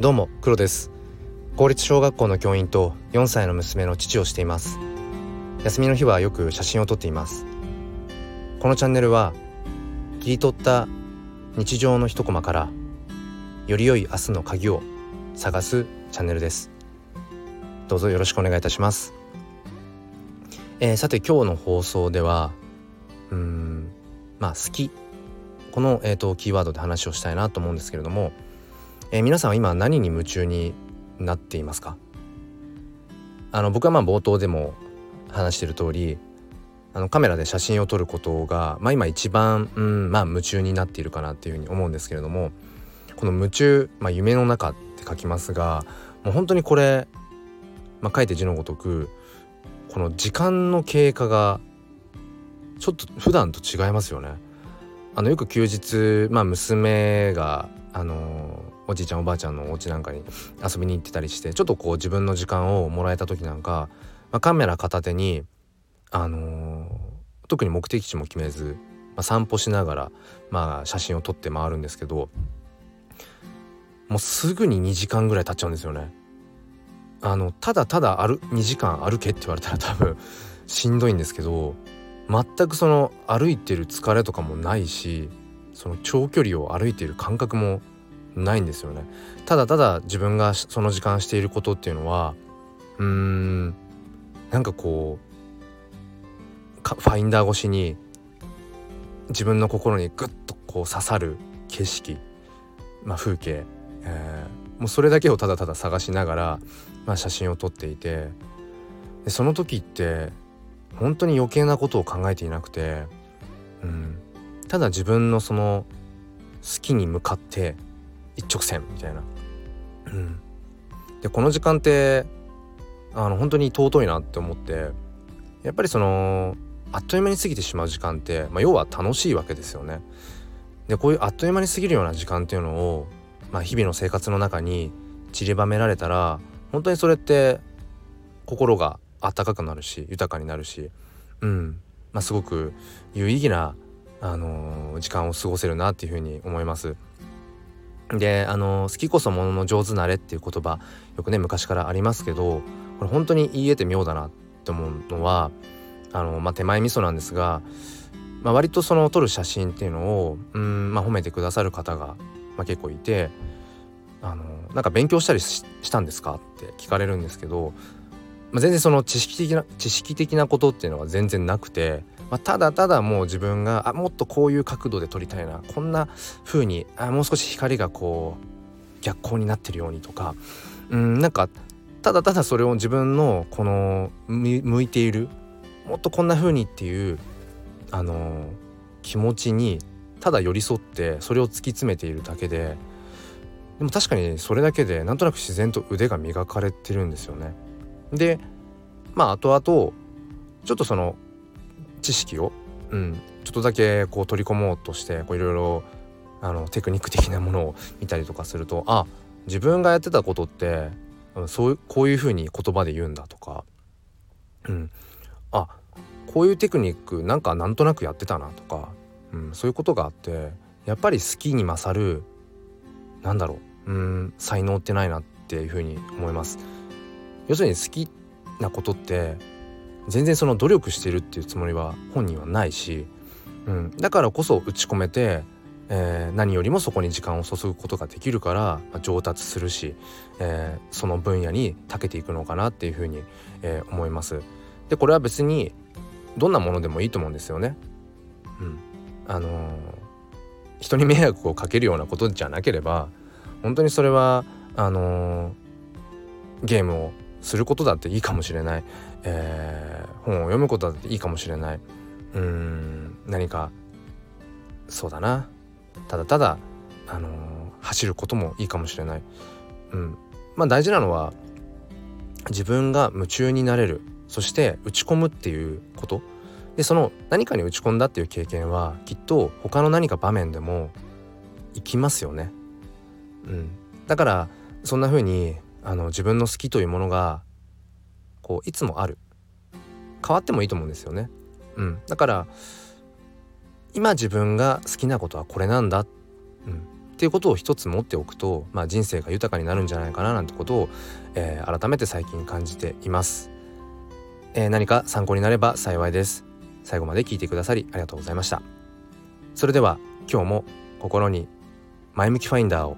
どうも黒です。公立小学校の教員と4歳の娘の父をしています。休みの日はよく写真を撮っています。このチャンネルは切り取った日常の一コマからより良い明日の鍵を探すチャンネルです。どうぞよろしくお願いいたします、えー、さて今日の放送ではうんまあ好き。この、えーと、キーワードで話をしたいなと思うんですけれどもえー、皆さんは今何に夢中になっていますか？あの僕はまあ冒頭でも話してる通りあのカメラで写真を撮ることが、まあ、今一番、うんまあ、夢中になっているかなっていうふうに思うんですけれどもこの夢中、まあ、夢の中って書きますがもう本当にこれ、まあ、書いて字のごとくこの時間の経過がちょっと普段と違いますよね。あのよく休日、まあ、娘があのおじいちゃんおばあちゃんのお家なんかに遊びに行ってたりしてちょっとこう自分の時間をもらえた時なんか、まあ、カメラ片手に、あのー、特に目的地も決めず、まあ、散歩しながら、まあ、写真を撮って回るんですけどもうすぐに2時間ぐらい経っちゃうんですよね。あのただただ歩2時間歩けって言われたら多分しんどいんですけど全くその歩いてる疲れとかもないしその長距離を歩いている感覚もないんですよね。ただただ自分がその時間していることっていうのはうーんなんかこうファインダー越しに自分の心にグッとこう刺さる景色、まあ、風景、えー、もうそれだけをただただ探しながら、まあ、写真を撮っていてでその時って本当に余計なことを考えていなくて、うん、ただ自分のその好きに向かって一直線みたいな。うん、でこの時間ってあの本当に尊いなって思ってやっぱりそのあっという間に過ぎてしまう時間って、まあ、要は楽しいわけですよね。でこういうあっという間に過ぎるような時間っていうのを、まあ、日々の生活の中に散りばめられたら本当にそれって心が温かくなるし豊かになるし、うんまあ、すごく有意義な、あのー、時間を過ごせるなっていうふうに思います。であの好きこそものの上手なれっていう言葉よくね昔からありますけどこれ本当に言い得て妙だなって思うのはあの、まあ、手前味噌なんですが、まあ、割とその撮る写真っていうのをうん、まあ、褒めてくださる方が、まあ、結構いてあのなんか勉強したりしたんですかって聞かれるんですけど、まあ、全然その知識的な知識的なことっていうのは全然なくてまあ、ただただもう自分があもっとこういう角度で撮りたいなこんな風にあもう少し光がこう逆光になってるようにとかうんなんかただただそれを自分のこの向いているもっとこんな風にっていうあの気持ちにただ寄り添ってそれを突き詰めているだけででも確かにそれだけでなんとなく自然と腕が磨かれてるんですよね。でまあ後々ちょっとその知識を、うん、ちょっとだけこう取り込もうとしていろいろあのテクニック的なものを見たりとかするとあ自分がやってたことってそうこういうふうに言葉で言うんだとか、うん、あこういうテクニックなんかなんとなくやってたなとか、うん、そういうことがあってやっぱり好きに勝るなんだろううん才能ってないなっていうふうに思います。要するに好きなことって全然その努力してるっていうつもりは本人はないし、うん、だからこそ打ち込めて、えー、何よりもそこに時間を注ぐことができるから、まあ、上達するし、えー、その分野に長けていくのかなっていうふうに、えー、思います。でこれは別にどんなものでもいいと思うんですよね。うん、あのー、人に迷惑をかけるようなことじゃなければ本当にそれはあのゲームをすることだっていいかもしれない、えー、本を読むことだっていいかもしれない。うん何かそうだな。ただただ、あのー、走ることもいいかもしれない、うん、まあ大事なのは自分が夢中になれる。そして打ち込むっていうこと。でその何かに打ち込んだっていう経験はきっと他の何か場面でも生きますよね。うん、だからそんな風にあの自分の好きというものがこういつもある。変わってもいいと思うんですよね。うん、だから今自分が好きなことはこれなんだ、うん、っていうことを一つ持っておくと、まあ、人生が豊かになるんじゃないかななんてことを、えー、改めて最近感じています、えー、何か参考になれば幸いです。最後まで聞いてくださりありがとうございました。それでは今日も心に前向きファインダーを